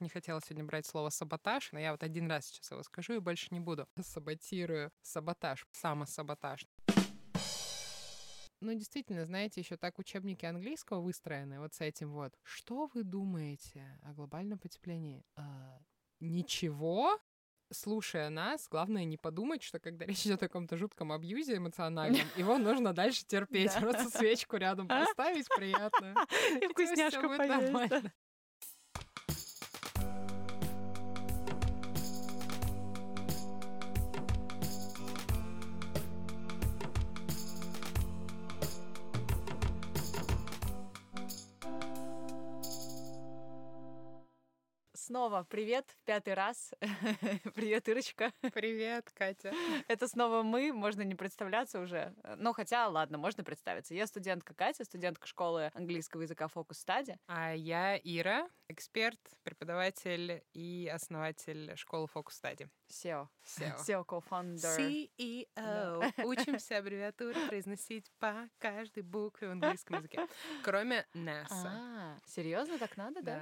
Не хотела сегодня брать слово саботаж, но я вот один раз сейчас его скажу и больше не буду. Саботирую. Саботаж. Самосаботаж. Ну, действительно, знаете, еще так учебники английского выстроены вот с этим вот. Что вы думаете о глобальном потеплении? А, ничего? Слушая нас, главное не подумать, что когда речь идет о каком-то жутком абьюзе эмоциональном, его нужно дальше терпеть. Просто свечку рядом поставить приятно. И вкусняшку поесть. Снова привет, пятый раз. привет, Ирочка. Привет, Катя. Это снова мы, можно не представляться уже. Но хотя, ладно, можно представиться. Я студентка Катя, студентка школы английского языка Focus Study. А я Ира, эксперт, преподаватель и основатель школы Focus Study. SEO. SEO. Co-founder. CEO. Да. Учимся аббревиатуры произносить по каждой букве в английском языке. Кроме NASA. А, серьезно, так надо, да?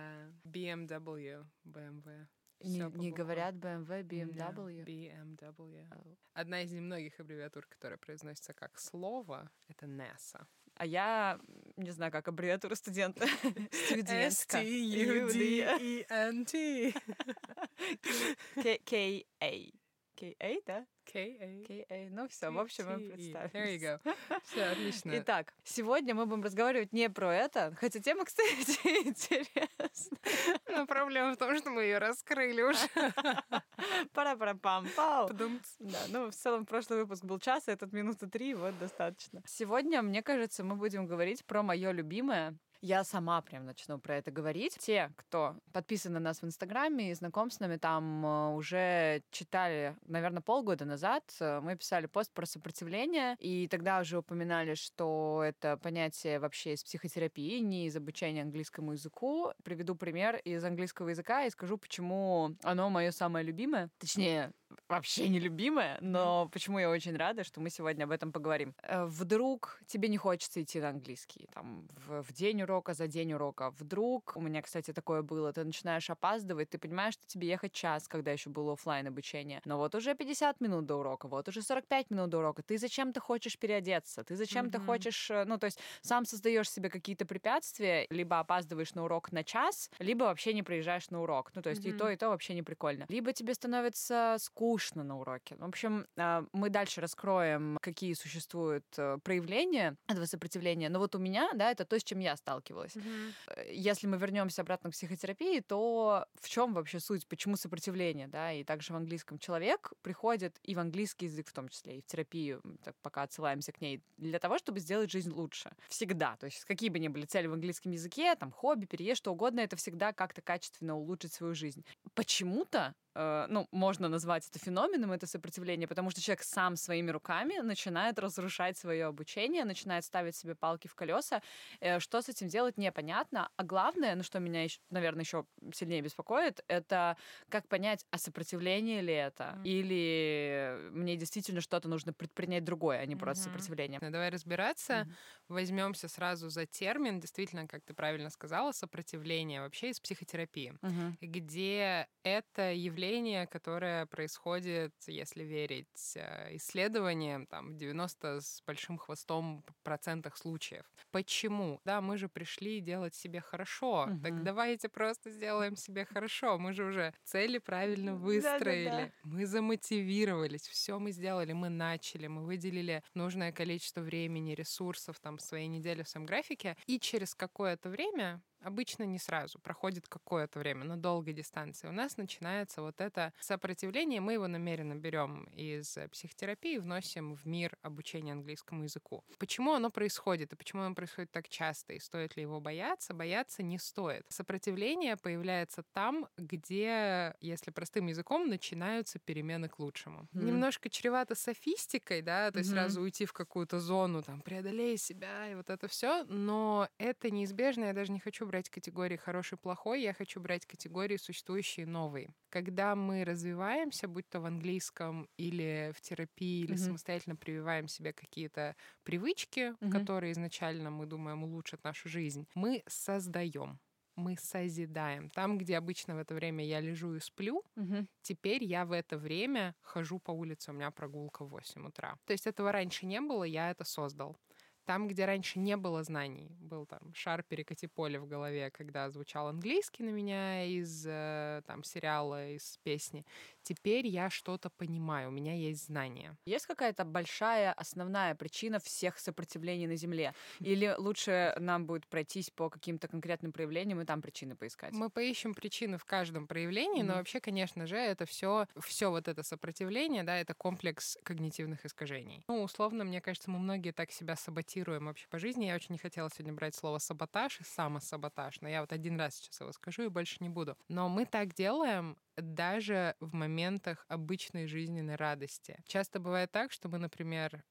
Да. BMW, BMW. Не, говорят BMW, BMW. Да, BMW. Oh. Одна из немногих аббревиатур, которая произносится как слово, это NASA. А я не знаю, как аббревиатура студента. Студентка. S-T-U-D-E-N-T. K-A. K-A, да? K-A. K-A. Ну все, в общем, мы There you представились. go. Все, отлично. Итак, сегодня мы будем разговаривать не про это, хотя тема, кстати, интересная. Но проблема в том, что мы ее раскрыли уже. пара пара пам пау. Да, ну, в целом, прошлый выпуск был час, а этот минуты три, вот достаточно. Сегодня, мне кажется, мы будем говорить про мое любимое. Я сама прям начну про это говорить. Те, кто подписан на нас в Инстаграме и знаком с нами там, э, уже читали, наверное, полгода назад. э, Мы писали пост про сопротивление, и тогда уже упоминали, что это понятие вообще из психотерапии, не из обучения английскому языку. Приведу пример из английского языка и скажу, почему оно мое самое любимое. Точнее, вообще нелюбимое, но почему я очень рада, что мы сегодня об этом поговорим. Э, Вдруг тебе не хочется идти на английский, там, в, в день урока, за день урока. Вдруг, у меня, кстати, такое было, ты начинаешь опаздывать, ты понимаешь, что тебе ехать час, когда еще было оффлайн обучение, но вот уже 50 минут до урока, вот уже 45 минут до урока, ты зачем-то хочешь переодеться, ты зачем-то хочешь, э, ну, то есть сам создаешь себе какие-то препятствия, либо опаздываешь на урок на час, либо вообще не приезжаешь на урок. Ну, то есть и то, и то вообще не прикольно. Либо тебе становится скучно на уроке. В общем, э, мы дальше раскроем, какие существуют э, проявления этого сопротивления. Но вот у меня, да, это то, с чем я сталкивалась. Э, Если мы вернемся обратно к психотерапии, то в чем вообще суть, почему сопротивление, да, и также в английском человек приходит и в английский язык в том числе, и в терапию, так пока отсылаемся к ней, для того, чтобы сделать жизнь лучше. Всегда. То есть какие бы ни были цели в английском языке, там, хобби, переезд, что угодно, это всегда как-то качественно улучшить свою жизнь. Почему-то ну, можно назвать это феноменом, это сопротивление, потому что человек сам своими руками начинает разрушать свое обучение, начинает ставить себе палки в колеса. Э, Что с этим делать, непонятно. А главное, ну, что меня, наверное, еще сильнее беспокоит, это как понять, а сопротивление ли это, или мне действительно что-то нужно предпринять другое, а не просто сопротивление. Ну, Давай разбираться. Возьмемся сразу за термин. Действительно, как ты правильно сказала, сопротивление вообще из психотерапии, Мгм. где это явление, которое происходит, если верить э, исследованиям, там, в 90 с большим хвостом процентах случаев. Почему? Да, мы же пришли делать себе хорошо. Так давайте просто сделаем себе хорошо. Мы же уже цели правильно выстроили. Да-да-да. Мы замотивировались, все мы сделали, мы начали, мы выделили нужное количество времени, ресурсов там в своей неделе в своем графике, и через какое-то время Обычно не сразу, проходит какое-то время, на долгой дистанции. У нас начинается вот это сопротивление, мы его намеренно берем из психотерапии и вносим в мир обучения английскому языку. Почему оно происходит и почему оно происходит так часто, и стоит ли его бояться? Бояться не стоит. Сопротивление появляется там, где, если простым языком, начинаются перемены к лучшему. Немножко чревато софистикой, да, то есть сразу уйти в какую-то зону, там, преодолей себя и вот это все, но это неизбежно, я даже не хочу брать категории хороший, плохой, я хочу брать категории существующие, новые. Когда мы развиваемся, будь то в английском или в терапии, или самостоятельно прививаем себе какие-то привычки, которые изначально мы думаем улучшат нашу жизнь, мы создаем. мы созидаем. Там, где обычно в это время я лежу и сплю, Мгм. теперь я в это время хожу по улице, у меня прогулка в 8 утра. То есть этого раньше не было, я это создал. Там, где раньше не было знаний, был там шар перекати поле в голове, когда звучал английский на меня из э, там сериала, из песни. Теперь я что-то понимаю, у меня есть знания. Есть какая-то большая основная причина всех сопротивлений на Земле? Или лучше нам будет пройтись по каким-то конкретным проявлениям и там причины поискать? Мы поищем причины в каждом проявлении, но Мгм. вообще, конечно же, это все, все вот это сопротивление, да, это комплекс когнитивных искажений. Ну, условно, мне кажется, мы многие так себя саботируем вообще по жизни. Я очень не хотела сегодня брать слово саботаж и самосаботаж, но я вот один раз сейчас его скажу и больше не буду. Но мы так делаем даже в моментах обычной жизненной радости. Часто бывает так, что мы, например,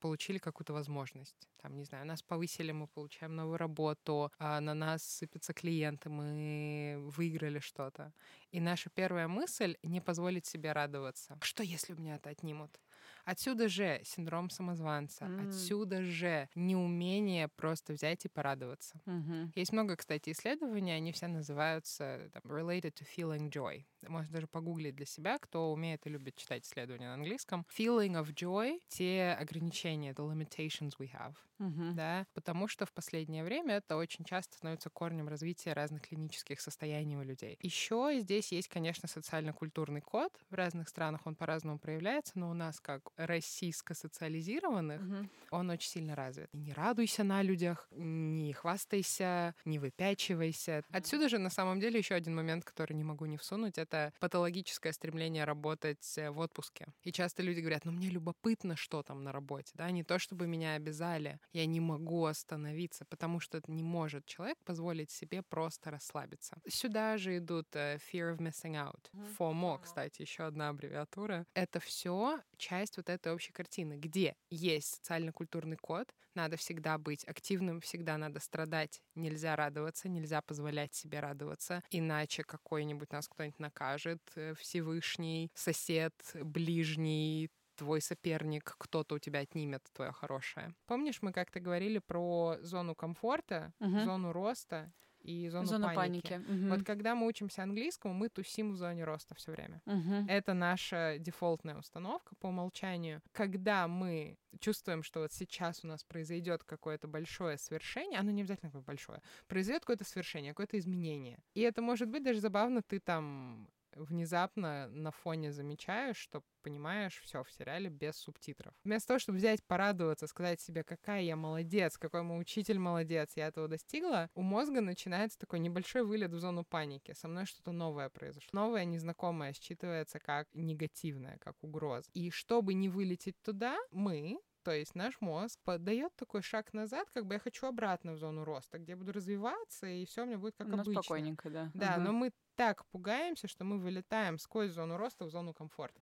получили какую-то возможность. Там, не знаю, нас повысили, мы получаем новую работу, а на нас сыпятся клиенты, мы выиграли что-то. И наша первая мысль — не позволить себе радоваться. Что, если у меня это отнимут? Отсюда же синдром самозванца, М. отсюда же неумение просто взять и порадоваться. Мгм. Есть много, кстати, исследований, они все называются там, related to feeling joy. Можно даже погуглить для себя, кто умеет и любит читать исследования на английском. Feeling of joy — те ограничения, the limitations we have, Мгм. да, потому что в последнее время это очень часто становится корнем развития разных клинических состояний у людей. Еще здесь есть, конечно, социально-культурный код. В разных странах он по-разному проявляется, но у нас, как российско-социализированных, Мгм. он очень сильно развит. И не радуйся на людях, не хвастайся, не выпячивайся. Отсюда же на самом деле еще один момент, который не могу не всунуть, это патологическое стремление работать э, в отпуске. И часто люди говорят, ну мне любопытно, что там на работе, да, не то чтобы меня обязали, я не могу остановиться, потому что это не может человек позволить себе просто расслабиться. Сюда же идут э, fear of missing out. FOMO, кстати, еще одна аббревиатура. Это все часть вот этой общей картины, где есть социально-культурный код, надо всегда быть активным, всегда надо страдать, нельзя радоваться, нельзя позволять себе радоваться, иначе какой-нибудь нас кто-нибудь накажет, э, Всевышний, сосед, ближний, твой соперник, кто-то у тебя отнимет твое хорошее. Помнишь, мы как-то говорили про зону комфорта, Мгм. зону роста и зону, Зона паники. паники. Мгм. Вот когда мы учимся английскому, мы тусим в зоне роста все время. Мгм. Это наша дефолтная установка по умолчанию. Когда мы чувствуем, что вот сейчас у нас произойдет какое-то большое свершение, оно не обязательно какое большое, произойдет какое-то свершение, какое-то изменение. И это может быть даже забавно, ты там внезапно на фоне замечаешь, что понимаешь все в сериале без субтитров. Вместо того, чтобы взять, порадоваться, сказать себе, какая я молодец, какой мой учитель молодец, я этого достигла, у мозга начинается такой небольшой вылет в зону паники. Со мной что-то новое произошло. Новое, незнакомое считывается как негативное, как угроза. И чтобы не вылететь туда, мы то есть наш мозг подает такой шаг назад, как бы я хочу обратно в зону роста, где я буду развиваться, и все у меня будет как Ну, обычно. спокойненько, да. Да, Ага. но мы так пугаемся, что мы вылетаем сквозь зону роста в зону комфорта.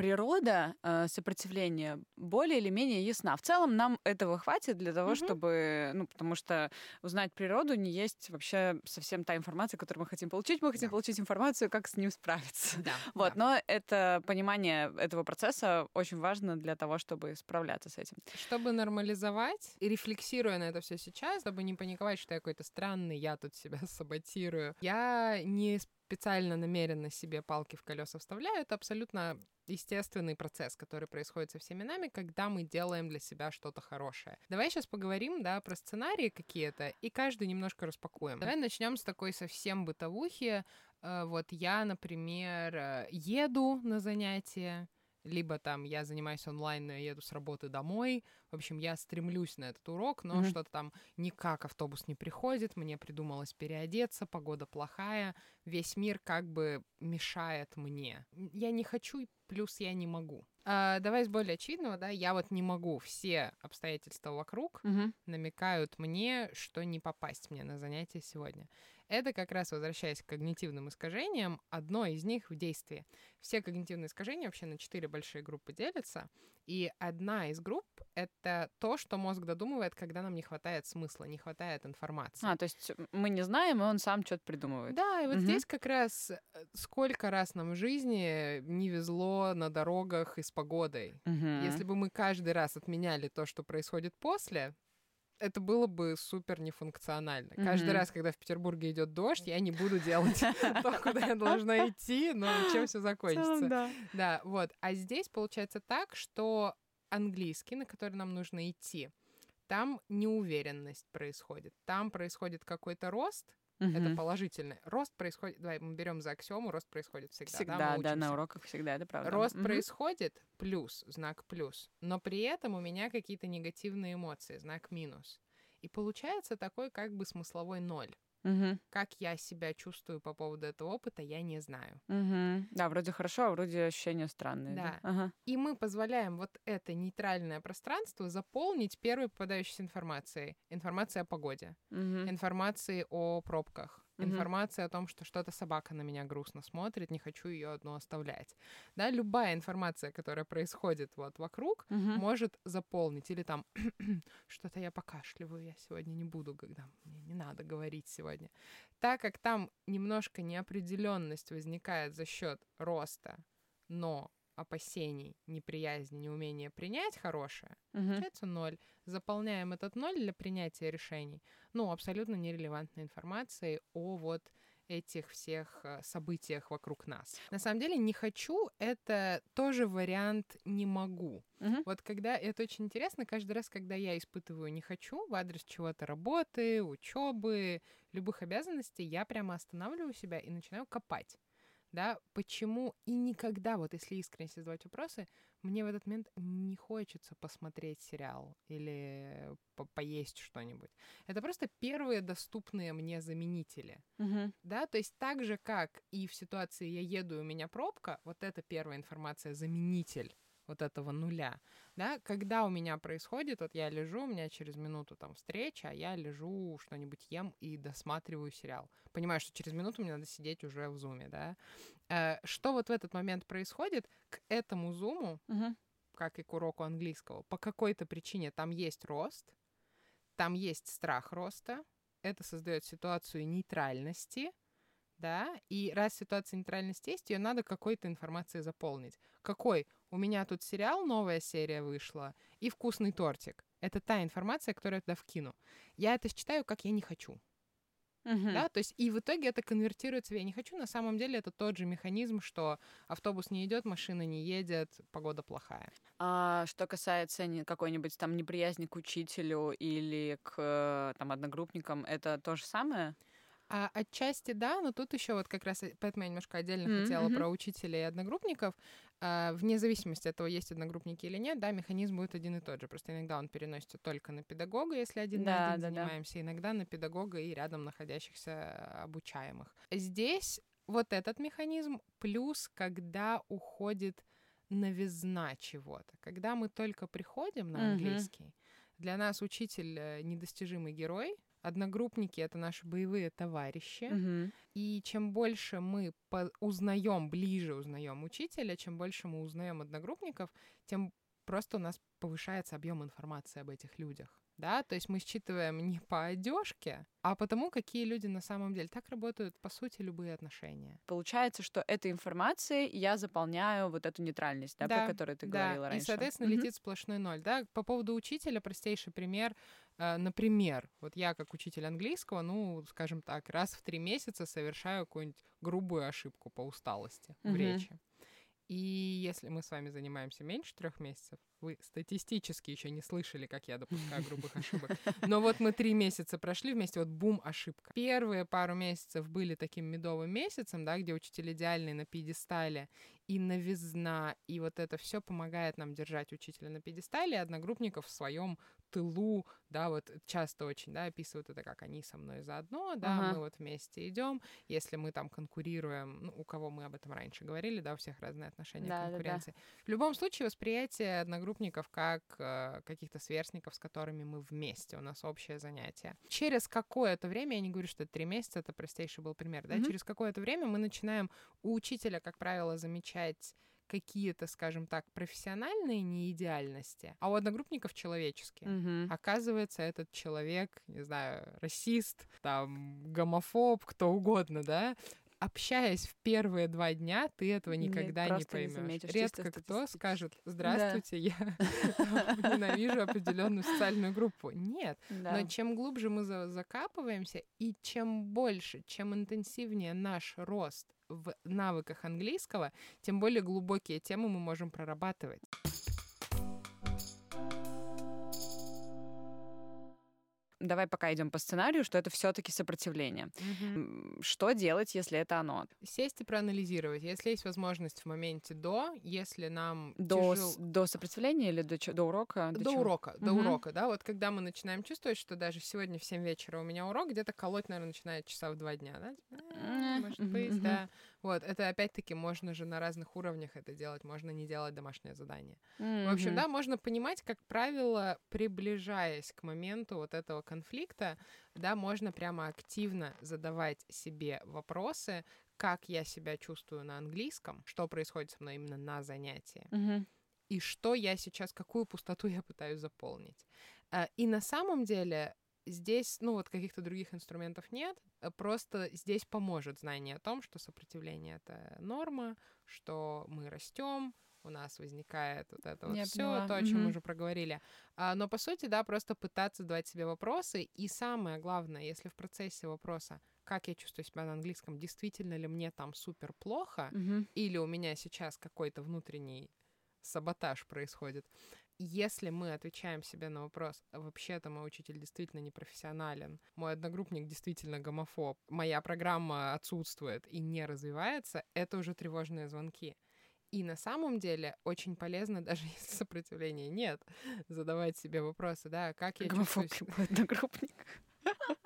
Природа э, сопротивления более или менее ясна. В целом нам этого хватит для того, Мгм. чтобы, ну, потому что узнать природу не есть вообще совсем та информация, которую мы хотим получить. Мы хотим Да. получить информацию, как с ним справиться. Да. Вот, но это понимание этого процесса очень важно для того, чтобы справляться с этим. Чтобы нормализовать, и рефлексируя на это все сейчас, чтобы не паниковать, что я какой-то странный, я тут себя саботирую, я не специально намеренно себе палки в колеса вставляю. Это абсолютно естественный процесс, который происходит со всеми нами, когда мы делаем для себя что-то хорошее. Давай сейчас поговорим, да, про сценарии какие-то, и каждый немножко распакуем. Давай начнем с такой совсем бытовухи. Э, Вот я, например, э, еду на занятия, либо там я занимаюсь онлайн, я еду с работы домой. В общем, я стремлюсь на этот урок, но Мгм. что-то там никак автобус не приходит, мне придумалось переодеться, погода плохая, весь мир как бы мешает мне. Я не хочу, плюс я не могу. А, давай с более очевидного, да, я вот не могу. Все обстоятельства вокруг Мгм. намекают мне, что не попасть мне на занятие сегодня. Это как раз, возвращаясь к когнитивным искажениям, одно из них в действии. Все когнитивные искажения вообще на четыре большие группы делятся, и одна из групп — это то, что мозг додумывает, когда нам не хватает смысла, не хватает информации. А, то есть мы не знаем, и он сам что-то придумывает. Да, и вот угу. здесь как раз э, сколько раз нам в жизни не везло на дорогах и с погодой. Угу. Если бы мы каждый раз отменяли то, что происходит после, это было бы супер нефункционально. Mm-hmm. Каждый раз, когда в Петербурге идет дождь, я не буду делать то, куда я должна идти, но чем все закончится. Да, вот. А здесь получается так, что английский, на который нам нужно идти, там неуверенность происходит. Там происходит какой-то рост, Угу. Это положительный. Рост происходит, давай мы берем за аксиому, рост происходит всегда. Всегда, да, да, на уроках всегда, это правда. Рост угу. происходит, плюс, знак плюс, но при этом у меня какие-то негативные эмоции, знак минус. И получается такой как бы смысловой ноль. Угу. Как я себя чувствую по поводу этого опыта, я не знаю. Угу. Да, вроде хорошо, а вроде ощущения странные. Да. да? Ага. И мы позволяем вот это нейтральное пространство заполнить первой попадающейся информацией. Информацией о погоде, угу. информацией о пробках, mm-hmm. информация о том, что что-то собака на меня грустно смотрит, не хочу ее одну оставлять. Да, любая информация, которая происходит вот вокруг, mm-hmm. может заполнить. Или там что-то я покашливаю, я сегодня не буду, когда мне не надо говорить сегодня. Так как там немножко неопределенность возникает за счет роста, но опасений, неприязни, неумения принять хорошее, угу. получается ноль. Заполняем этот ноль для принятия решений. Ну, абсолютно нерелевантной информацией о вот этих всех э, событиях вокруг нас. На самом деле не хочу это тоже вариант не могу. Угу. Вот когда это очень интересно, каждый раз, когда я испытываю не хочу в адрес чего-то работы, учебы, любых обязанностей, я прямо останавливаю себя и начинаю копать да, почему и никогда, вот если искренне задавать вопросы, мне в этот момент не хочется посмотреть сериал или по поесть что-нибудь. Это просто первые доступные мне заменители, угу. да, то есть так же, как и в ситуации «я еду, у меня пробка», вот это первая информация, заменитель вот этого нуля, да, когда у меня происходит, вот я лежу, у меня через минуту там встреча, а я лежу, что-нибудь ем и досматриваю сериал. Понимаю, что через минуту мне надо сидеть уже в зуме, да. Э, что вот в этот момент происходит, к этому зуму, угу. как и к уроку английского, по какой-то причине там есть рост, там есть страх роста, это создает ситуацию нейтральности, да, и раз ситуация нейтральности есть, ее надо какой-то информацией заполнить. Какой? У меня тут сериал, новая серия вышла, и вкусный тортик. Это та информация, которую я туда вкину. Я это считаю, как я не хочу. Uh-huh. Да, то есть и в итоге это конвертируется в я не хочу. На самом деле это тот же механизм, что автобус не идет, машина не едет, погода плохая. А что касается какой-нибудь там неприязни к учителю или к э, там одногруппникам, это то же самое? А, отчасти да, но тут еще вот как раз э, поэтому я немножко отдельно mm-hmm. хотела про учителей и одногруппников. А, вне зависимости от того, есть одногруппники или нет, да, механизм будет один и тот же. Просто иногда он переносится только на педагога, если один да, на один да, занимаемся, да. иногда на педагога и рядом находящихся обучаемых. Здесь вот этот механизм, плюс когда уходит новизна чего-то. Когда мы только приходим на английский, mm-hmm. для нас учитель э, недостижимый герой, Одногруппники это наши боевые товарищи. Угу. И чем больше мы узнаем, ближе узнаем учителя, чем больше мы узнаем одногруппников, тем просто у нас повышается объем информации об этих людях. Да, то есть мы считываем не по одежке, а потому, какие люди на самом деле. Так работают, по сути, любые отношения. Получается, что этой информацией я заполняю вот эту нейтральность, да, да про которую ты да. говорила раньше. И, соответственно, летит сплошной ноль. Да? По поводу учителя, простейший пример. Э, например, вот я как учитель английского, ну, скажем так, раз в три месяца совершаю какую-нибудь грубую ошибку по усталости в речи. И если мы с вами занимаемся меньше трех месяцев, вы статистически еще не слышали, как я допускаю грубых ошибок. Но вот мы три месяца прошли вместе, вот бум, ошибка. Первые пару месяцев были таким медовым месяцем, да, где учитель идеальный на пьедестале, и новизна, и вот это все помогает нам держать учителя на пьедестале, и одногруппников в своем тылу, да, вот часто очень, да, описывают это как они со мной заодно, да, Ага. мы вот вместе идем, если мы там конкурируем, ну, у кого мы об этом раньше говорили, да, у всех разные отношения Да, к да, да. конкуренции. В любом случае восприятие одногруппников как э, каких-то сверстников, с которыми мы вместе, у нас общее занятие. Через какое-то время, я не говорю, что это три месяца, это простейший был пример, да, Мгм. через какое-то время мы начинаем у учителя, как правило, замечать какие-то, скажем так, профессиональные неидеальности, а у одногруппников человеческие. Мгм. Оказывается, этот человек, не знаю, расист, там, гомофоб, кто угодно, да, общаясь в первые два дня, ты этого Нет, никогда не просто не поймешь. заметишь, чисто Редко кто скажет: Здравствуйте, я там, ненавижу определенную социальную группу. Нет. Да. Но чем глубже мы за- закапываемся, и чем больше, чем интенсивнее наш рост в навыках английского, тем более глубокие темы мы можем прорабатывать. Давай пока идем по сценарию, что это все-таки сопротивление. М, Что делать, если это оно? Сесть и проанализировать. Если есть возможность в моменте до, если нам До, тяжел- до сопротивления или до, до урока? До чего? урока, до Мгм. урока, да, вот когда мы начинаем чувствовать, что даже сегодня в 7 вечера у меня урок, где-то колоть, наверное, начинает часа в 2 дня, да? Типа, «А, М, Может быть, да. Вот, это опять-таки можно же на разных уровнях это делать, можно не делать домашнее задание. В общем, да, можно понимать, как правило, приближаясь к моменту вот этого конфликта, да, можно прямо активно задавать себе вопросы, как я себя чувствую на английском, что происходит со мной именно на занятии и что я сейчас, какую пустоту я пытаюсь заполнить. А, И на самом деле здесь, ну вот каких-то других инструментов нет, просто здесь поможет знание о том, что сопротивление это норма, что мы растем, у нас возникает вот это вот Я все, поняла. то, о чем Мгм. мы уже проговорили. А, Но по сути, да, просто пытаться задавать себе вопросы. И самое главное, если в процессе вопроса, как я чувствую себя на английском, действительно ли мне там супер плохо, Мгм. или у меня сейчас какой-то внутренний саботаж происходит. Если мы отвечаем себе на вопрос, «А вообще-то мой учитель действительно не профессионален, мой одногруппник действительно гомофоб, моя программа отсутствует и не развивается, это уже тревожные звонки. И на самом деле очень полезно, даже если сопротивления нет, задавать себе вопросы, да, как я чувствую Гомофоб себя. мой одногруппник.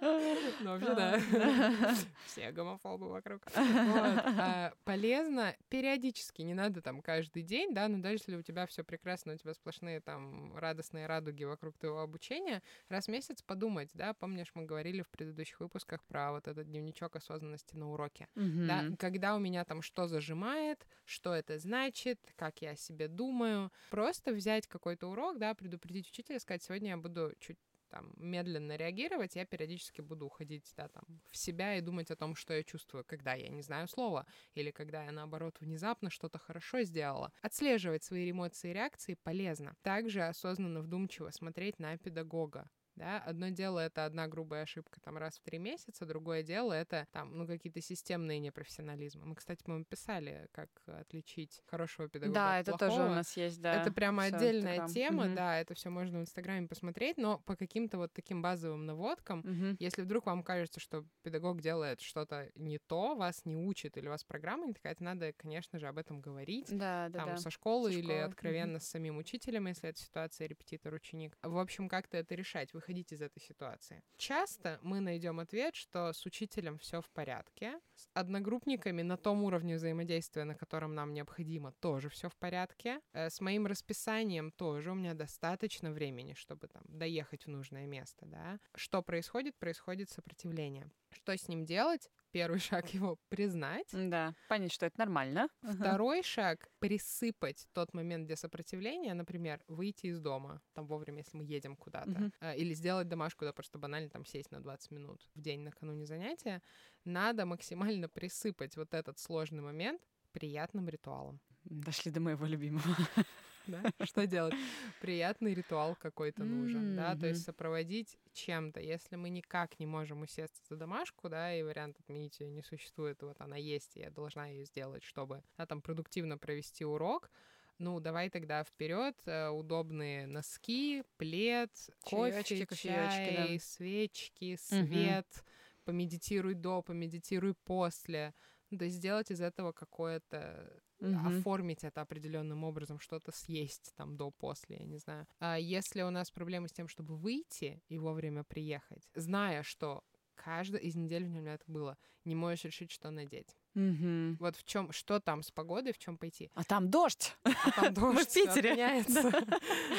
Ну, вообще, да. Все гомофобы вокруг. А, Полезно периодически, не надо там каждый день, да, но даже если у тебя все прекрасно, у тебя сплошные там радостные радуги вокруг твоего обучения, раз в месяц подумать, да, помнишь, мы говорили в предыдущих выпусках про вот этот дневничок осознанности на уроке, да, когда у меня там что зажимает, что это значит, как я о себе думаю, просто взять какой-то урок, да, предупредить учителя, сказать, сегодня я буду чуть там медленно реагировать, я периодически буду уходить, да, там, в себя и думать о том, что я чувствую, когда я не знаю слова, или когда я, наоборот, внезапно что-то хорошо сделала. Отслеживать свои эмоции и реакции полезно. Также осознанно, вдумчиво смотреть на педагога. Да, одно дело это одна грубая ошибка там раз в три месяца, другое дело это там, ну, какие-то системные непрофессионализмы. Мы, кстати, по-моему, писали, как отличить хорошего педагога Да, от это тоже у плохого. нас есть, да. Это прямо всё, отдельная Инстаграм. тема, Мгм. да, это все можно в Инстаграме посмотреть, но по каким-то вот таким базовым наводкам, Мгм. если вдруг вам кажется, что педагог делает что-то не то, вас не учит или у вас программа не такая, то надо, конечно же, об этом говорить. Да, да, Там да. со школы Со или школы, мгм. откровенно с самим учителем, если это ситуация репетитор-ученик. В общем, как-то это решать, выходить из этой ситуации. Часто мы найдем ответ, что с учителем все в порядке, с одногруппниками на том уровне взаимодействия, на котором нам необходимо, тоже все в порядке. Э, С моим расписанием тоже у меня достаточно времени, чтобы там доехать в нужное место, да. Что происходит? Происходит сопротивление. Что с ним делать? Первый шаг его признать. Да, понять, что это нормально. Второй шаг — присыпать тот момент, где сопротивление, например, выйти из дома, там вовремя, если мы едем куда-то, а, или сделать домашку, да, просто банально там сесть на 20 минут в день накануне занятия, надо максимально присыпать вот этот сложный момент приятным ритуалом. Дошли до моего любимого. Да? Что делать? Приятный ритуал какой-то нужен, да, то есть сопроводить чем-то. Если мы никак не можем усесться за домашку, да, и вариант отменить ее не существует, вот она есть, и я должна ее сделать, чтобы да, там продуктивно провести урок, ну, давай тогда вперед, удобные носки, плед, кофе, кофеёчки, да. чай, свечки, свет, помедитируй до, помедитируй после. Ну, то есть сделать из этого какое-то Мгм. оформить это определенным образом, что-то съесть там до-после, я не знаю. А если у нас проблемы с тем, чтобы выйти и вовремя приехать, зная, что каждая из недель у меня это было, не можешь решить, что надеть. Мгм. Вот в чем, что там с погодой, в чем пойти. А там дождь. А там в дождь, всё Питере.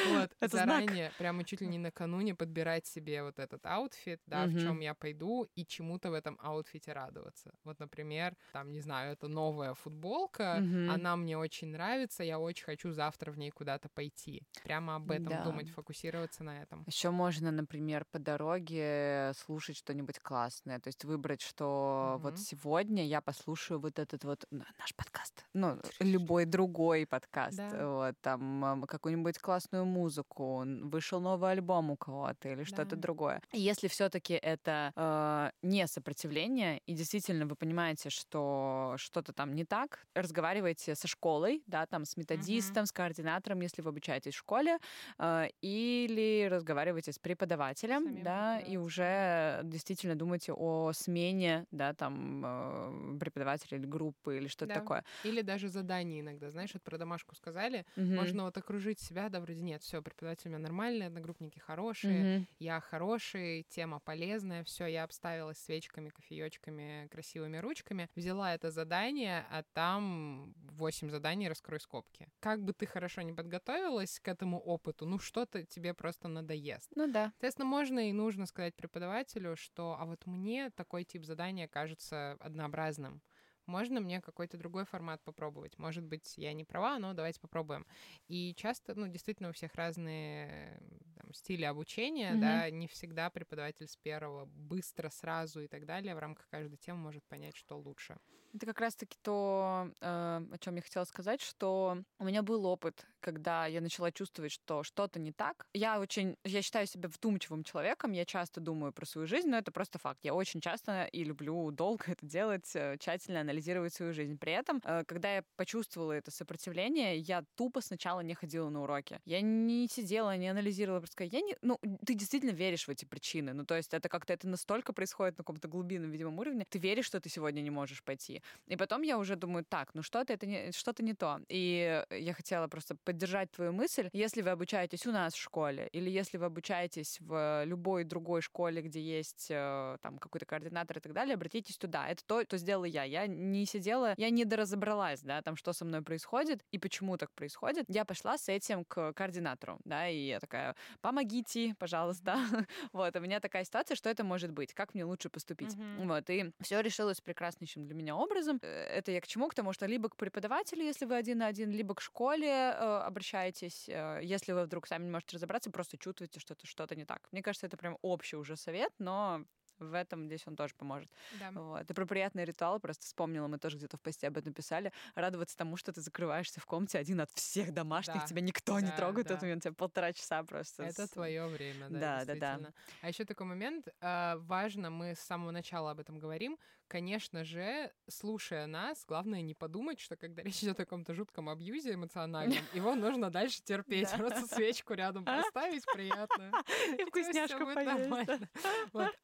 Вот, заранее, прямо чуть ли не накануне подбирать себе вот этот аутфит, да, в чем я пойду, и чему-то в этом аутфите радоваться. Вот, например, там, не знаю, это новая футболка, она мне очень нравится, я очень хочу завтра в ней куда-то пойти. Прямо об этом думать, фокусироваться на этом. Еще можно, например, по дороге слушать что-нибудь классное. То есть выбрать, что вот сегодня я послушаю вот этот вот н- наш подкаст. Ну, любой другой подкаст. Да. Вот, там ам, какую-нибудь классную музыку. Вышел новый альбом у кого-то или что-то другое. Если все-таки это э, не сопротивление, и действительно вы понимаете, что что-то там не так, разговаривайте со школой, да, там с методистом, с координатором, если вы обучаетесь в школе, э, или разговаривайте с преподавателем, Самим да, и уже действительно думайте о смене, да, там э, преподавателя или группы или что-то Да. такое. Или даже задание иногда, знаешь, вот про домашку сказали, Мгм. можно вот окружить себя, да, вроде нет, все, преподаватель у меня нормальный, одногруппники хорошие, Мгм. я хороший, тема полезная, все, я обставилась свечками, кофеечками, красивыми ручками, взяла это задание, а там 8 заданий, раскрой скобки. Как бы ты хорошо не подготовилась к этому опыту, ну что-то тебе просто надоест. Ну да. Соответственно, можно и нужно сказать преподавателю, что а вот мне такой тип задания кажется однообразным. Можно мне какой-то другой формат попробовать? Может быть, я не права, но давайте попробуем. И часто, ну, действительно, у всех разные там, стили обучения, Мгм. да, не всегда преподаватель с первого быстро, сразу и так далее в рамках каждой темы может понять, что лучше. Это как раз-таки то, э, о чем я хотела сказать, что у меня был опыт, когда я начала чувствовать, что что-то не так. Я очень, я считаю себя вдумчивым человеком, я часто думаю про свою жизнь, но это просто факт. Я очень часто и люблю долго это делать, э, тщательно анализировать свою жизнь. При этом, э, когда я почувствовала это сопротивление, я тупо сначала не ходила на уроки. Я не сидела, не анализировала, просто я не, ну, ты действительно веришь в эти причины. Ну, то есть это как-то это настолько происходит на каком-то глубинном, видимом уровне. Ты веришь, что ты сегодня не можешь пойти. И потом я уже думаю, так, ну что-то это не, что-то не то. И я хотела просто поддержать твою мысль. Если вы обучаетесь у нас в школе, или если вы обучаетесь в любой другой школе, где есть э, там какой-то координатор и так далее, обратитесь туда. Это то, что сделала я. Я не сидела, я не доразобралась, да, там, что со мной происходит и почему так происходит. Я пошла с этим к координатору, да, и я такая, помогите, пожалуйста. Вот, у меня такая ситуация, что это может быть, как мне лучше поступить. Вот, и все решилось прекраснейшим для меня образом. Э, Это я к чему? К тому, что либо к преподавателю, если вы один на один, либо к школе э, обращаетесь. Э, если вы вдруг сами не можете разобраться, просто чувствуете, что это что-то не так. Мне кажется, это прям общий уже совет, но в этом здесь он тоже поможет. Да. Вот. И про приятный ритуал просто вспомнила, мы тоже где-то в посте об этом писали. Радоваться тому, что ты закрываешься в комнате один от всех домашних, Да. тебя никто не Да, трогает, в да. этот момент тебя полтора часа просто. Это с- твое время, да, Да, да, да. А еще такой момент, а, важно, мы с самого начала об этом говорим, конечно же, слушая нас, главное не подумать, что когда речь идет о каком-то жутком абьюзе эмоциональном, его нужно дальше терпеть, просто свечку рядом поставить приятно. И вкусняшку поесть,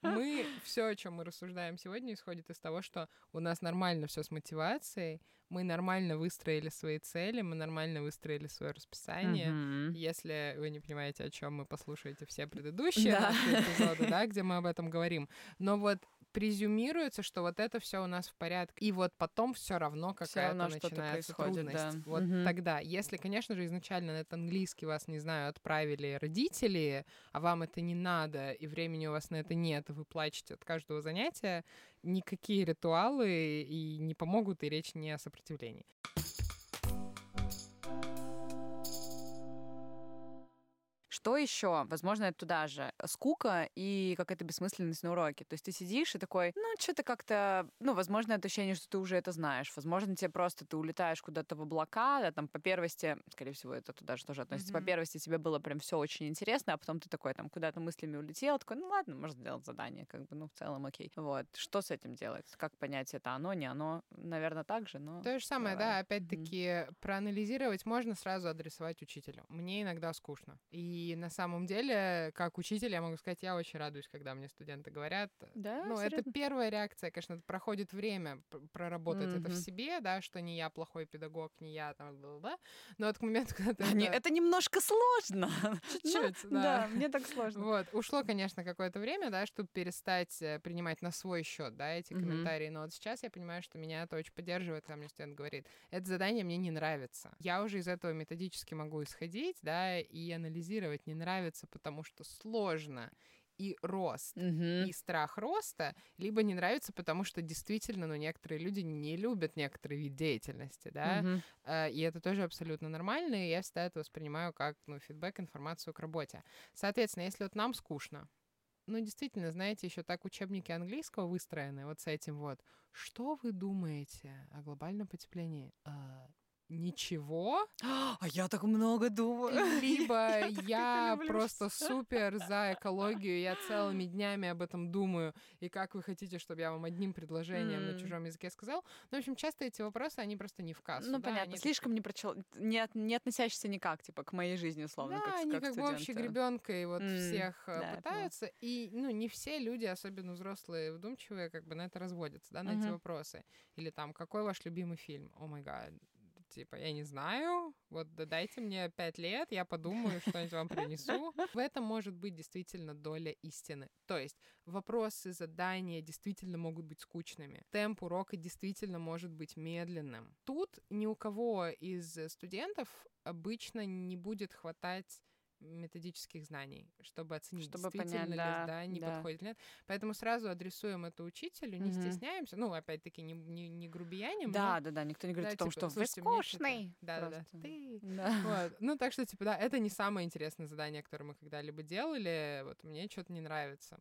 да. Мы все, о чем мы рассуждаем сегодня, исходит из того, что у нас нормально все с мотивацией, мы нормально выстроили свои цели, мы нормально выстроили свое расписание. Мгм. Если вы не понимаете, о чем мы, послушайте все предыдущие Да. эпизоды, да, где мы об этом говорим. Но вот презюмируется, что вот это все у нас в порядке. И вот потом все равно какая-то начинается трудность. да. Вот Мгм. тогда, если, конечно же, изначально на этот английский вас, не знаю, отправили родители, а вам это не надо, и времени у вас на это нет, вы плачете от каждого занятия, никакие ритуалы и не помогут, и речь не о сопротивлении. Что еще? Возможно, это туда же. Скука и какая-то бессмысленность на уроке. То есть ты сидишь и такой, ну, что-то как-то... Ну, возможно, это ощущение, что ты уже это знаешь. Возможно, тебе просто ты улетаешь куда-то в облака, да, там по первости, скорее всего, это туда же тоже относится, по Мгм. первости тебе было прям все очень интересно, а потом ты такой там куда-то мыслями улетел, такой, ну ладно, можно сделать задание, как бы, ну, в целом окей. Вот. Что с этим делать? Как понять, это оно, не оно? Наверное, так же, но... То же самое, давай. да, опять-таки проанализировать можно сразу адресовать учителю. Мне иногда скучно. И И на самом деле, как учитель, я могу сказать, я очень радуюсь, когда мне студенты говорят. Да, ну, серьезно? это первая реакция, конечно, проходит время пр- проработать это в себе, да, что не я плохой педагог, не я там, бла-бла-бла. Но от момента, когда ты А, не, это- это немножко сложно. чуть-чуть, Ну, да. мне так сложно. Вот, ушло, конечно, какое-то время, да, чтобы перестать э, принимать на свой счет, да, эти Мгм. комментарии. Но вот сейчас я понимаю, что меня это очень поддерживает, когда мне студент говорит, это задание мне не нравится. Я уже из этого методически могу исходить, да, и анализировать не нравится, потому что сложно и рост, Мгм. и страх роста, либо не нравится, потому что действительно, ну, некоторые люди не любят некоторый вид деятельности, да. Э, и это тоже абсолютно нормально, и я всегда это воспринимаю как, ну, фидбэк, информацию к работе. Соответственно, если вот нам скучно, ну, действительно, знаете, еще так учебники английского выстроены вот с этим вот. Что вы думаете о глобальном потеплении? «А, Ничего, А я так много думаю. либо я люблю. просто супер за экологию, я целыми днями об этом думаю, и как вы хотите, чтобы я вам одним предложением на чужом языке сказал? Ну, в общем, часто эти вопросы, они просто не в кассу. Ну, да, понятно, они слишком не, прочел... не, от- не относящийся никак, типа, к моей жизни, условно, Да, как, они как как бы общей гребенкой вот М, всех э, да, я пытаются. И, ну, не все люди, особенно взрослые, вдумчивые, как бы на это разводятся, да, на эти Мгм. вопросы. Или там, какой ваш любимый фильм? О май гад. Типа, я не знаю, вот да дайте мне пять лет, я подумаю, что-нибудь вам принесу. В этом может быть действительно доля истины. То есть вопросы, задания действительно могут быть скучными. Темп урока действительно может быть медленным. Тут ни у кого из студентов обычно не будет хватать методических знаний, чтобы оценить, Чтобы действительно понять, ли да, да, не да. подходит нет. Поэтому сразу адресуем это учителю, не Мгм. стесняемся. Ну, опять-таки, не, не, не грубияним. Да, но, да, да, никто не говорит да, о том, типа, что вы «Слушайте, мне чё-то- скучный. Да-да-да. Просто. Ты Да. вот. Ну, так что, типа, да, это не самое интересное задание, которое мы когда-либо делали. Вот мне что-то не нравится.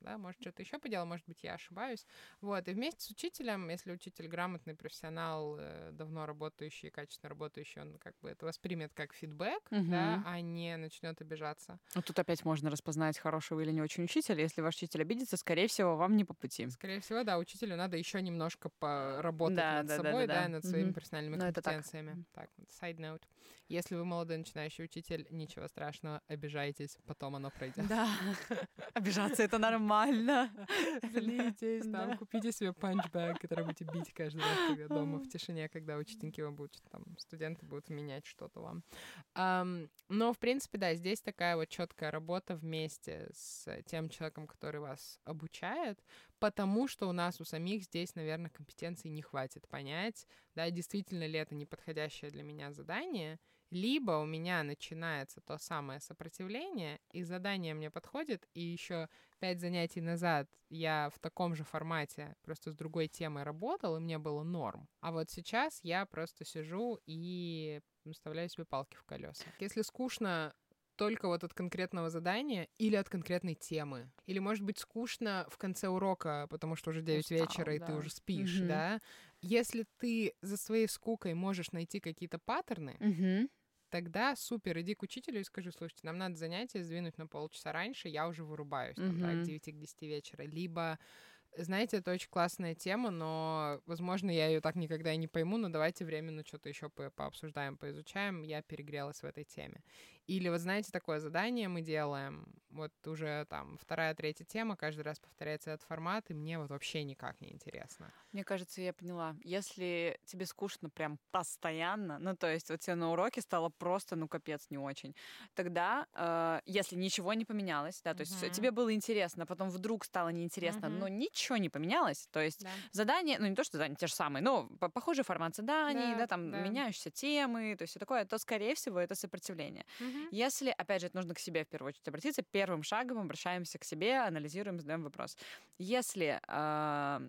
Да, может, что-то еще поделал, может быть, я ошибаюсь. Вот. И вместе с учителем, если учитель грамотный профессионал, э, давно работающий, качественно работающий, он как бы это воспримет как фидбэк, да, Мгм. а не начнет обижаться. Ну, тут опять можно распознать хорошего или не очень учителя. Если ваш учитель обидится, скорее всего, вам не по пути. Скорее всего, да, учителю надо еще немножко поработать Да, над да, да, собой, да, да, да. над своими Мгм. профессиональными Ну, это так. компетенциями. Так, вот, side note. Если вы молодой начинающий учитель, ничего страшного, обижайтесь, потом оно пройдет. Да. Обижаться это нормально. Злитесь, Да. там, купите себе панчбэг, который будете бить каждый раз, когда дома в тишине, когда ученики вам будут, там, студенты будут менять что-то вам. Ам, но, в принципе, да, здесь такая вот четкая работа вместе с тем человеком, который вас обучает, потому что у нас у самих здесь, наверное, компетенций не хватит понять, да, действительно ли это неподходящее для меня задание, либо у меня начинается то самое сопротивление, и задание мне подходит, и еще пять занятий назад я в таком же формате, просто с другой темой работал, и мне было норм. А вот сейчас я просто сижу и вставляю себе палки в колеса. Если скучно только вот от конкретного задания или от конкретной темы. Или, может быть, скучно в конце урока, потому что уже 9 Устал, вечера, и ты уже спишь, Мгм. да? Если ты за своей скукой можешь найти какие-то паттерны, Мгм. Тогда супер, иди к учителю и скажи, слушайте, нам надо занятие сдвинуть на полчаса раньше, я уже вырубаюсь, там, да, к 9 к 10 вечера. Либо, знаете, это очень классная тема, но, возможно, я ее так никогда и не пойму, но давайте временно что-то еще по пообсуждаем, поизучаем, я перегрелась в этой теме. Или вот, знаете, такое задание мы делаем, вот уже там вторая, третья тема, каждый раз повторяется этот формат, и мне вот вообще никак не интересно. Мне кажется, я поняла. Если тебе скучно прям постоянно, ну, то есть вот тебе на уроке стало просто, ну, капец, не очень, тогда, э, если ничего не поменялось, да, то есть Мгм. тебе было интересно, потом вдруг стало неинтересно, Мгм. но ничего не поменялось, то есть Да. задания, ну, не то, что задания те же самые, но по- похожий формат заданий, Да, да, там да. меняющиеся темы, то есть все такое, то, скорее всего, это сопротивление. Если, опять же, это нужно к себе в первую очередь обратиться, первым шагом обращаемся к себе, анализируем, задаем вопрос. Если а,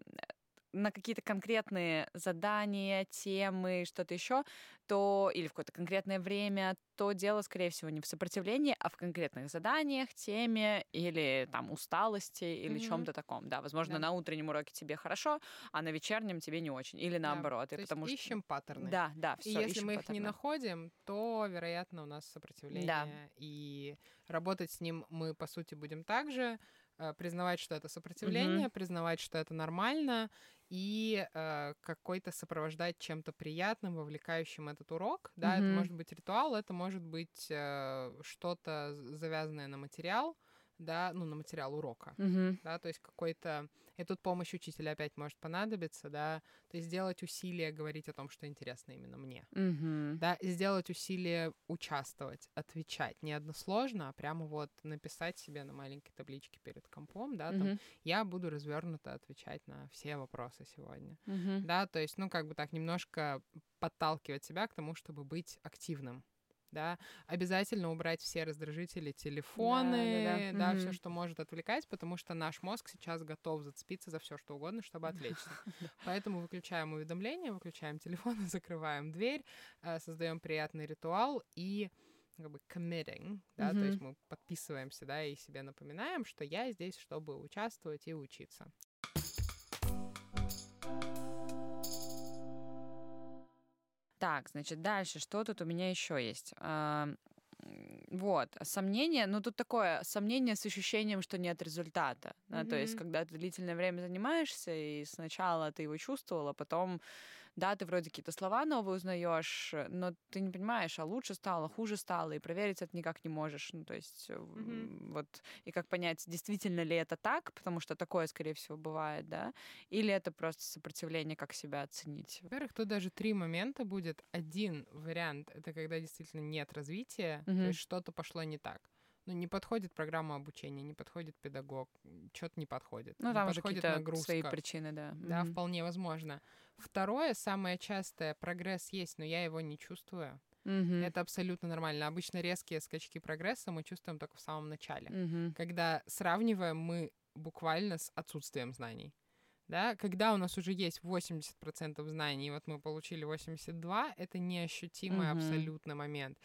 на какие-то конкретные задания, темы, что-то еще, то или в какое-то конкретное время, то дело, скорее всего, не в сопротивлении, а в конкретных заданиях, теме или там усталости или Мгм. чем-то таком. Да, возможно, Да. на утреннем уроке тебе хорошо, а на вечернем тебе не очень. Или Да, наоборот. То и есть потому что... ищем паттерны. Да, да, И все. если мы их не находим, то, вероятно, у нас сопротивление. И работать с ним мы, по сути, будем так же. э, признавать, что это сопротивление, mm-hmm. признавать, что это нормально, и э, какой-то сопровождать чем-то приятным, вовлекающим этот урок. Да, mm-hmm. это может быть ритуал, это может быть э, что-то завязанное на материал, да, ну, на материал урока, mm-hmm. да, то есть какой-то... И тут помощь учителя опять может понадобиться, да, то есть сделать усилие говорить о том, что интересно именно мне, mm-hmm. да, сделать усилие участвовать, отвечать, не односложно, а прямо вот написать себе на маленькой табличке перед компом, да, там, mm-hmm. я буду развернуто отвечать на все вопросы сегодня, mm-hmm. да, то есть, ну, как бы так немножко подталкивать себя к тому, чтобы быть активным, да, обязательно убрать все раздражители, телефоны, да, да, да. да угу. все, что может отвлекать, потому что наш мозг сейчас готов зацепиться за все, что угодно, чтобы отвлечься. Поэтому выключаем уведомления, выключаем телефон, закрываем дверь, э, создаем приятный ритуал и как бы committing, да, mm-hmm. то есть мы подписываемся, да, и себе напоминаем, что я здесь, чтобы участвовать и учиться. Так, значит, дальше, что тут у меня еще есть? Вот, сомнение, ну тут такое сомнение с ощущением, что нет результата. Да, mm-hmm. То есть, когда ты длительное время занимаешься, и сначала ты его чувствовала, потом да, ты вроде какие-то слова новые узнаешь, но ты не понимаешь, а лучше стало, хуже стало, и проверить это никак не можешь. Ну, то есть mm-hmm. вот, и как понять, действительно ли это так, потому что такое, скорее всего, бывает, да, или это просто сопротивление, как себя оценить. Во-первых, тут даже три момента будет. Один вариант — это когда действительно нет развития, mm-hmm. то есть что-то пошло не так ну, не подходит программа обучения, не подходит педагог, что-то не подходит. Ну, там уже какие-то нагрузка. свои причины, да. Да, mm-hmm. вполне возможно. Второе, самое частое, прогресс есть, но я его не чувствую. Mm-hmm. Это абсолютно нормально. Обычно резкие скачки прогресса мы чувствуем только в самом начале, mm-hmm. когда сравниваем мы буквально с отсутствием знаний. Да, когда у нас уже есть 80% знаний, и вот мы получили 82, это неощутимый mm-hmm. абсолютно момент.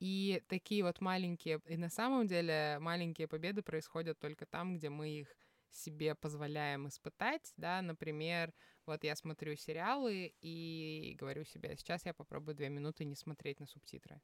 И такие вот маленькие, и на самом деле маленькие победы происходят только там, где мы их себе позволяем испытать, да, например, вот я смотрю сериалы и говорю себе, сейчас я попробую две минуты не смотреть на субтитры,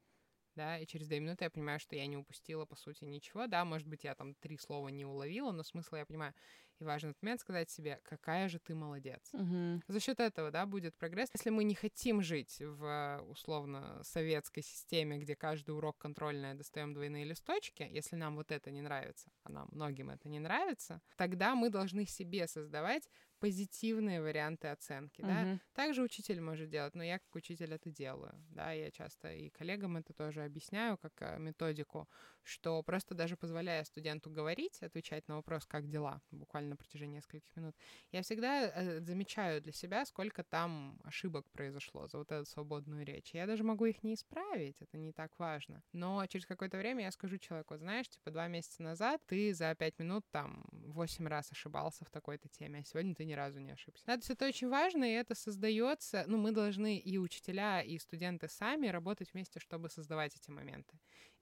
да, и через две минуты я понимаю, что я не упустила, по сути, ничего, да, может быть, я там три слова не уловила, но смысл я понимаю. И важный момент сказать себе, какая же ты молодец. Угу. За счет этого, да, будет прогресс. Если мы не хотим жить в условно советской системе, где каждый урок контрольная достаем двойные листочки, если нам вот это не нравится, а нам многим это не нравится, тогда мы должны себе создавать позитивные варианты оценки, угу. да. Также учитель может делать, но я как учитель это делаю, да, я часто и коллегам это тоже объясняю как э, методику, что просто даже позволяя студенту говорить, отвечать на вопрос, как дела, буквально на протяжении нескольких минут, я всегда э, замечаю для себя, сколько там ошибок произошло за вот эту свободную речь. Я даже могу их не исправить, это не так важно. Но через какое-то время я скажу человеку, знаешь, типа два месяца назад ты за пять минут там восемь раз ошибался в такой-то теме, а сегодня ты ни разу не ошибся. Да, то есть это очень важно, и это создается, ну, мы должны и учителя, и студенты сами работать вместе, чтобы создавать эти моменты.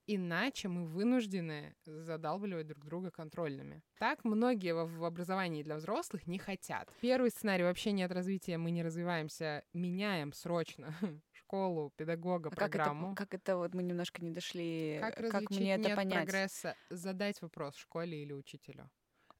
Иначе мы вынуждены задалбливать друг друга контрольными. Так многие в образовании для взрослых не хотят. Первый сценарий вообще нет развития, мы не развиваемся, меняем срочно школу, педагога, а программу. Как это, как это вот мы немножко не дошли, как, как мне это нет понять? прогресса? Задать вопрос школе или учителю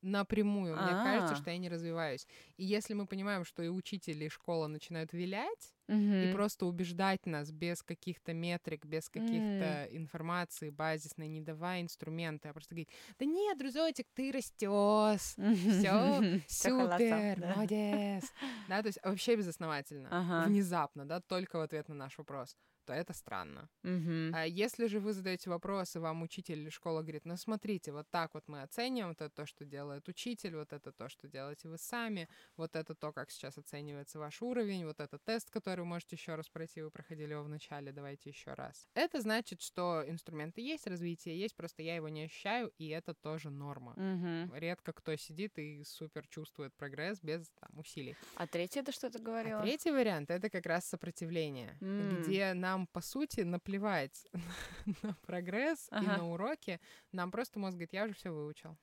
напрямую. Мне А-а-а. кажется, что я не развиваюсь. И если мы понимаем, что и учитель, и школа начинают вилять, угу. и просто убеждать нас без каких-то метрик, без каких-то mm. информации базисной, не давая инструменты, а просто говорить, да нет, друзочек, ты растешь, все супер, молодец. Да, то есть вообще безосновательно, внезапно, да, только в ответ на наш вопрос то это странно. Угу. А если же вы задаете вопросы, вам учитель или школа говорит, ну смотрите, вот так вот мы оцениваем, вот это то, что делает учитель, вот это то, что делаете вы сами, вот это то, как сейчас оценивается ваш уровень, вот это тест, который вы можете еще раз пройти, вы проходили его в начале, давайте еще раз. Это значит, что инструменты есть, развитие есть, просто я его не ощущаю, и это тоже норма. Угу. Редко кто сидит и супер чувствует прогресс без там, усилий. А третий это что ты говорила? А третий вариант это как раз сопротивление, mm. где нам нам, по сути, наплевать на прогресс ага. и на уроки. Нам просто мозг говорит, я уже все выучил.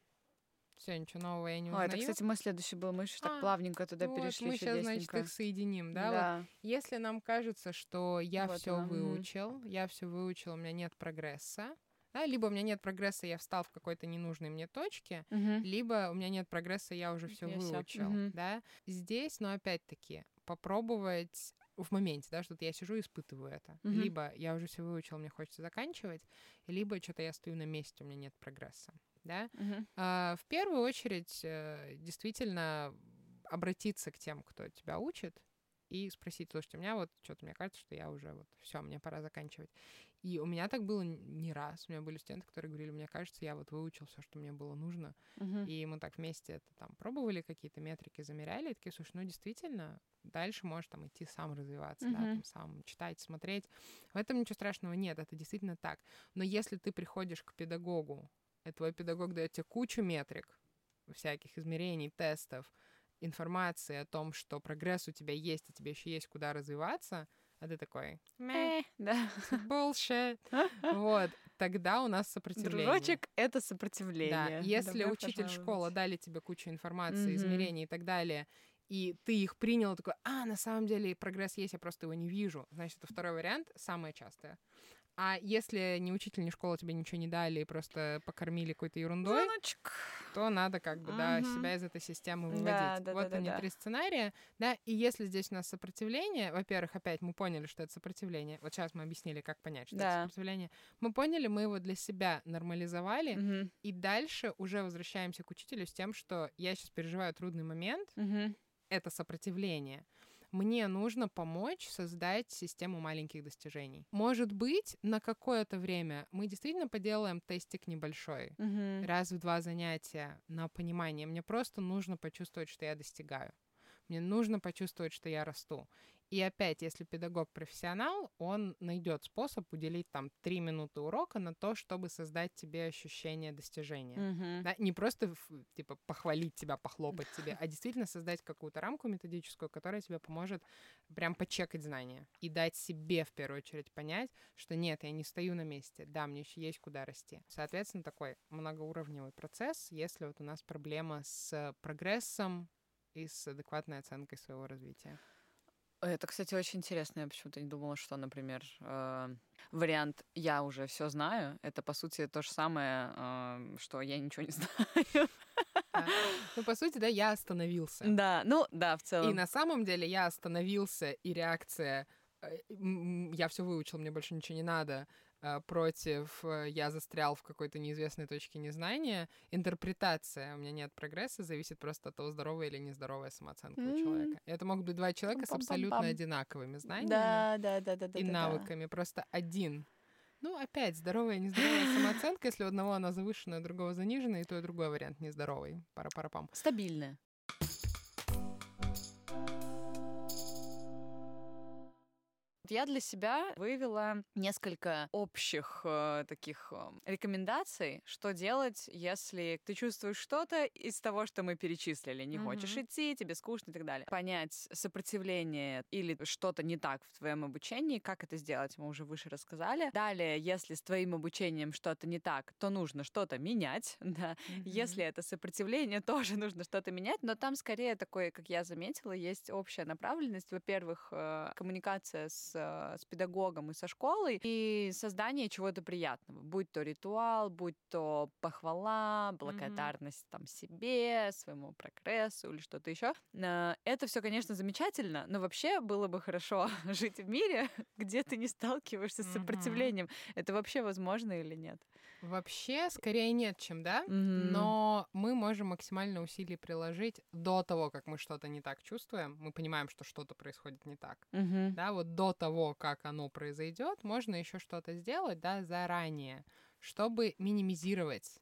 Все, ничего нового я не узнаю. О, это, кстати, мой следующий был. Мы же а, так плавненько туда вот, перешли. Мы сейчас, значит, их соединим, да? да. Вот, если нам кажется, что я вот все выучил, я все выучил, у меня нет прогресса, Да, либо у меня нет прогресса, я встал в какой-то ненужной мне точке, Мгм. либо у меня нет прогресса, я уже все всё, выучил, мгм. да. Здесь, но опять-таки, попробовать в моменте, да, что-то я сижу и испытываю это. Мгм. Либо я уже все выучил, мне хочется заканчивать, либо что-то я стою на месте, у меня нет прогресса, да. Мгм. А, в первую очередь, э, действительно, обратиться к тем, кто тебя учит, и спросить, слушайте, у меня вот что-то, мне кажется, что я уже вот все, мне пора заканчивать. И у меня так было не раз. У меня были студенты, которые говорили, мне кажется, я вот выучил все, что мне было нужно. Мгм. И мы так вместе это там пробовали, какие-то метрики замеряли, и такие, слушай, ну действительно, дальше можешь там идти сам развиваться, да, Мгм. там сам читать, смотреть. В этом ничего страшного нет, это действительно так. Но если ты приходишь к педагогу, и твой педагог дает тебе кучу метрик, всяких измерений, тестов, информации о том, что прогресс у тебя есть, и тебе еще есть куда развиваться, а ты такой, «Мeh, Э, да. bullshit. Вот, тогда у нас сопротивление. Дружочек — это сопротивление. Да, если Добро учитель пожаловать. школы дали тебе кучу информации, Мгм. измерений и так далее, и ты их принял, такой, а, на самом деле прогресс есть, я просто его не вижу. Значит, это второй вариант, самое частое. А если ни учитель, ни школа тебе ничего не дали и просто покормили какой-то ерундой, Звоночек. То надо как бы, да, Мгм. себя из этой системы Да, выводить. да, вот да, они да, да. три сценария, да, и если здесь у нас сопротивление, во-первых, опять мы поняли, что это сопротивление, вот сейчас мы объяснили, как понять, что Да. это сопротивление, мы поняли, мы его для себя нормализовали, Мгм. и дальше уже возвращаемся к учителю с тем, что я сейчас переживаю трудный момент, Мгм. это сопротивление. Мне нужно помочь создать систему маленьких достижений. Может быть, на какое-то время мы действительно поделаем тестик небольшой, Мгм. раз в два занятия на понимание. Мне просто нужно почувствовать, что я достигаю. Мне нужно почувствовать, что я расту. И опять, если педагог профессионал, он найдет способ уделить там три минуты урока на то, чтобы создать тебе ощущение достижения. Мгм. Да, не просто типа похвалить тебя, похлопать тебе, а действительно создать какую-то рамку методическую, которая тебе поможет прям почекать знания и дать себе в первую очередь понять, что нет, я не стою на месте, да, мне еще есть куда расти. Соответственно, такой многоуровневый процесс, если вот у нас проблема с прогрессом и с адекватной оценкой своего развития. Это, кстати, очень интересно. Я почему-то не думала, что, например, э, вариант «я уже все знаю» — это, по сути, то же самое, э, что «я ничего не знаю». Да. Ну, по сути, да, я остановился. Да, ну да, в И целом. на самом деле я остановился, и реакция э, я все выучил, мне больше ничего не надо, против э, я застрял в какой-то неизвестной точке незнания. Интерпретация, у меня нет прогресса, зависит просто от того, здоровая или нездоровая самооценка у М. человека. И Это могут быть два человека с абсолютно одинаковыми знаниями Да, да, да, да, да. и да, да. навыками. Просто один. Ну, опять, здоровая нездоровая самооценка. Если у одного она завышенная, у другого заниженная, и то, и другой вариант нездоровый. Пара-пара-пам. Стабильная. Я для себя вывела несколько общих э, таких э, рекомендаций, что делать, если ты чувствуешь что-то из того, что мы перечислили. Не хочешь Мгм. идти, тебе скучно и так далее. Понять сопротивление или что-то не так в твоем обучении, как это сделать, мы уже выше рассказали. Далее, если с твоим обучением что-то не так, то нужно что-то менять, да. Если это сопротивление, тоже нужно что-то менять, но там скорее такой, как я заметила, есть общая направленность. Во-первых, э, коммуникация с, э, с педагогом и со школой и создание чего-то приятного, будь то ритуал, будь то похвала, благодарность там себе, своему прогрессу или что-то еще. Это все, конечно, замечательно, но вообще было бы хорошо жить в мире, где ты не сталкиваешься с сопротивлением. Это вообще возможно или нет? Вообще, скорее нет, чем да. Мгм. Но мы можем максимально усилий приложить до того, как мы что-то не так чувствуем. Мы понимаем, что что-то происходит не так. Мгм. Да, вот до того, как оно произойдет, можно еще что-то сделать, да, заранее, чтобы минимизировать.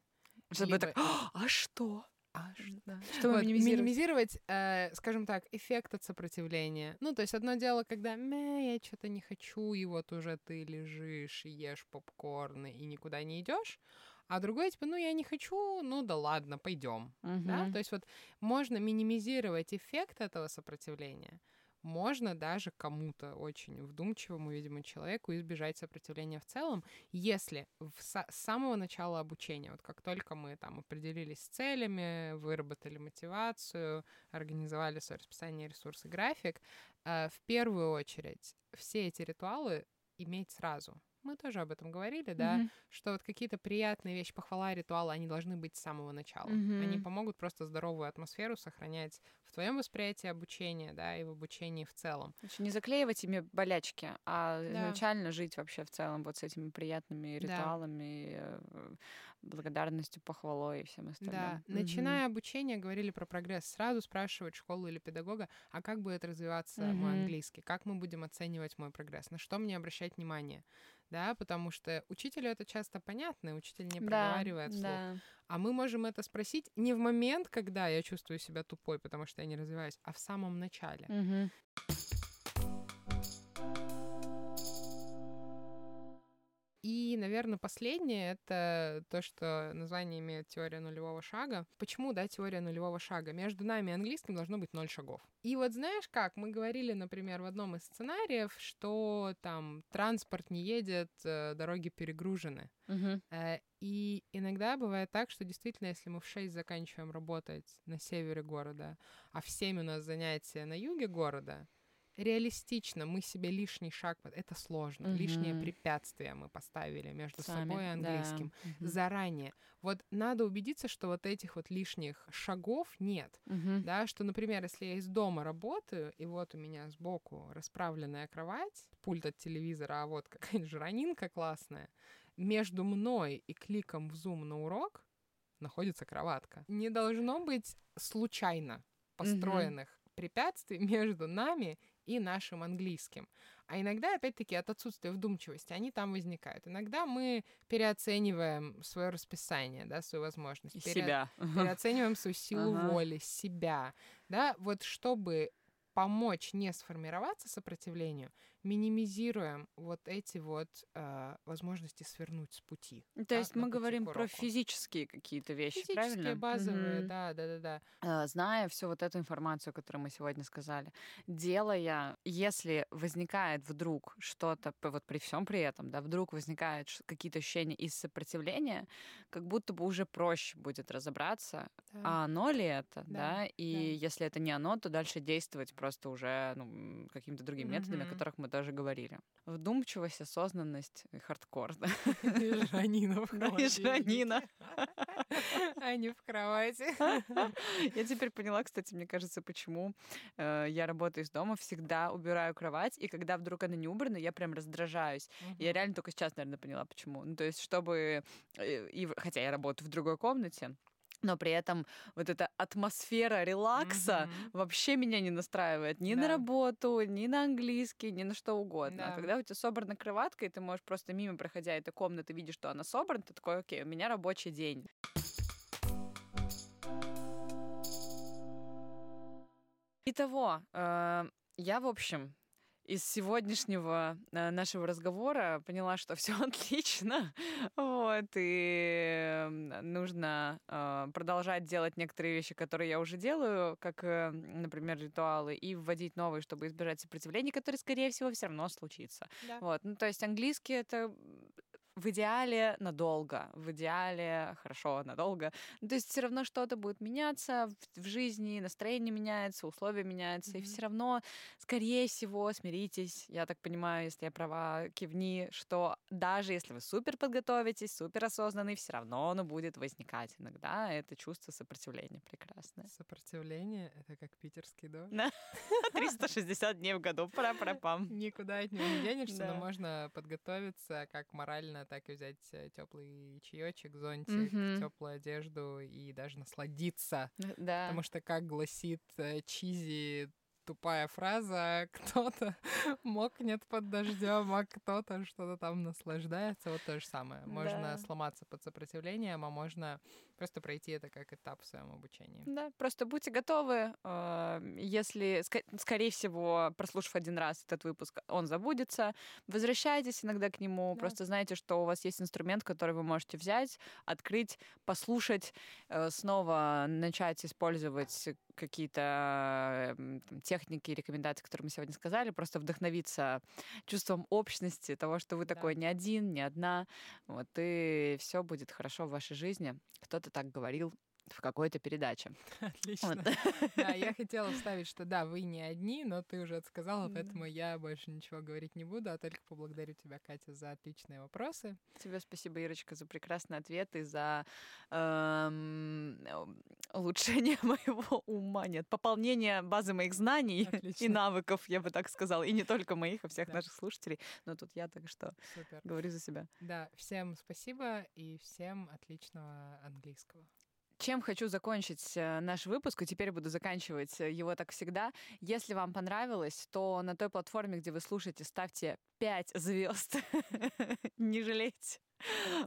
Чтобы либо- так, а что? А да. Чтобы Вот, минимизировать. минимизировать, э, скажем так, эффект от сопротивления. Ну, то есть одно дело, когда «Мэ, я что-то не хочу, и вот уже ты лежишь и ешь попкорн и никуда не идешь, а другое типа, ну я не хочу, ну да ладно, пойдем. Да? Мгм. То есть вот можно минимизировать эффект этого сопротивления, можно даже кому-то очень вдумчивому, видимо, человеку избежать сопротивления в целом, если с самого начала обучения, вот как только мы там определились с целями, выработали мотивацию, организовали свое расписание, ресурсы, график, э, в первую очередь все эти ритуалы иметь сразу. Мы тоже об этом говорили, да, Мгм. что вот какие-то приятные вещи, похвала, ритуалы, они должны быть с самого начала. Мгм. Они помогут просто здоровую атмосферу сохранять в твоем восприятии обучения, да, и в обучении в целом. Значит, не заклеивать ими болячки, а Да. изначально жить вообще в целом вот с этими приятными Да. ритуалами, э, благодарностью, похвалой и всем остальным. Да, Мгм. начиная обучение, говорили про прогресс, сразу спрашивать школу или педагога, а как будет развиваться мой Мгм. английский, как мы будем оценивать мой прогресс, на что мне обращать внимание, да, потому что учителю это часто понятно, учитель не Да, проговаривает вслух. да. А мы можем это спросить не в момент, когда я чувствую себя тупой, потому что я не развиваюсь, а в самом начале. Мгм. И, наверное, последнее — это то, что название имеет теория нулевого шага. Почему, да, теория нулевого шага? Между нами и английским должно быть ноль шагов. И вот знаешь как, мы говорили, например, в одном из сценариев, что там транспорт не едет, э, дороги перегружены. Э, И иногда бывает так, что действительно, если мы в 6 заканчиваем работать на севере города, а в 7 у нас занятия на юге города, реалистично мы себе лишний шаг, это сложно, лишнее Мгм. препятствие мы поставили между Сами, собой и да. английским Мгм. заранее. Вот надо убедиться, что вот этих вот лишних шагов нет. Мгм. Да, что, например, если я из дома работаю, и вот у меня сбоку расправленная кровать, пульт от телевизора, а вот какая-нибудь жранинка классная, между мной и кликом в Zoom на урок находится кроватка. Не должно быть случайно построенных препятствий между нами и нашим английским. А иногда, опять-таки, от отсутствия вдумчивости они там возникают. Иногда мы переоцениваем свое расписание, да, свою возможность. И пере- себя. переоцениваем свою силу Ага. воли, себя, да, вот чтобы помочь не сформироваться сопротивлению, минимизируем вот эти вот э, возможности свернуть с пути. То да, есть мы говорим про физические какие-то вещи, Физические, правильно? базовые, Мгм. да, да, да, да. Зная всю вот эту информацию, которую мы сегодня сказали, делая, если возникает вдруг что-то, вот при всем при этом, да, вдруг возникают какие-то ощущения из сопротивления, как будто бы уже проще будет разобраться, Да. а оно ли это, Да, да, и если это не оно, то дальше действовать просто уже ну, какими-то другими методами, о Мгм. которых мы тоже говорили. Вдумчивость, осознанность и хардкор, да. И Жанина в Да, и Жанина. А не в кровати. Я теперь поняла, кстати, мне кажется, почему э, я работаю из дома, всегда убираю кровать, и когда вдруг она не убрана, я прям раздражаюсь. Я реально только сейчас, наверное, поняла, почему. Ну, то есть, чтобы... э, И, хотя я работаю в другой комнате, но при этом вот эта атмосфера релакса Мгм. вообще меня не настраивает ни на Да. работу, ни на английский, ни на что угодно. А Да. когда у тебя собрана кроватка, и ты можешь просто мимо проходя этой комнаты видишь, что она собрана, ты такой, окей, у меня рабочий день. Итого, э, я, в общем, из сегодняшнего э, нашего разговора поняла, что все отлично, вот, и нужно э, продолжать делать некоторые вещи, которые я уже делаю, как, э, например, ритуалы, и вводить новые, чтобы избежать сопротивления, которые, скорее всего, все равно случится. Да. Вот, ну, то есть английский это в идеале надолго, в идеале хорошо надолго. Ну, то есть все равно что-то будет меняться в, в жизни, настроение меняется, условия меняются, и Мгм. все равно, скорее всего, смиритесь. Я так понимаю, если я права, кивни, что даже если вы супер подготовитесь, супер осознанный, все равно оно будет возникать иногда. Это чувство сопротивления прекрасное. Сопротивление — это как питерский дождь. 360 дней в году, пара-пара-пам. Никуда от него не денешься, но можно подготовиться как морально, так и взять теплый чаечек, зонтик, Мгм. теплую одежду и даже насладиться. Да. Потому что, как гласит э, Чизи, тупая фраза, кто-то мокнет под дождем, а кто-то что-то там наслаждается. Вот то же самое. Можно Да. сломаться под сопротивлением, а можно просто пройти это как этап в своем обучении. Да, просто будьте готовы. э, Если, скорее всего, прослушав один раз этот выпуск, он забудется, возвращайтесь иногда к нему. Да. Просто знайте, что у вас есть инструмент, который вы можете взять, открыть, послушать, э, снова начать использовать какие-то техники и рекомендации, которые мы сегодня сказали, просто вдохновиться чувством общности, того, что вы Да. такой не один, не одна, вот, и все будет хорошо в вашей жизни. Кто-то так говорил, в какой-то передаче. Отлично. Вот. Да, я хотела вставить, что да, вы не одни, но ты уже это сказала, поэтому я больше ничего говорить не буду, а только поблагодарю тебя, Катя, за отличные вопросы. Тебе спасибо, Ирочка, за прекрасный ответ и за эм, улучшение моего ума, нет, пополнение базы моих знаний и Отлично. навыков, я бы так сказала, и не только моих, а всех Да. наших слушателей, но тут я так что Супер. говорю за себя. Да, всем спасибо и всем отличного английского. Чем хочу закончить э, наш выпуск, и теперь буду заканчивать э, его так всегда. Если вам понравилось, то на той платформе, где вы слушаете, ставьте 5 звезд. Не жалейте.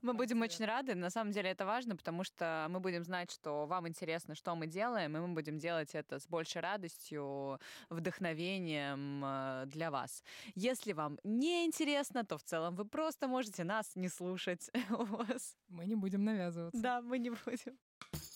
Мы будем очень рады. На самом деле это важно, потому что мы будем знать, что вам интересно, что мы делаем, и мы будем делать это с большей радостью, вдохновением э, для вас. Если вам не интересно, то в целом вы просто можете нас не слушать. У вас. Мы не будем навязываться. Да, мы не будем. you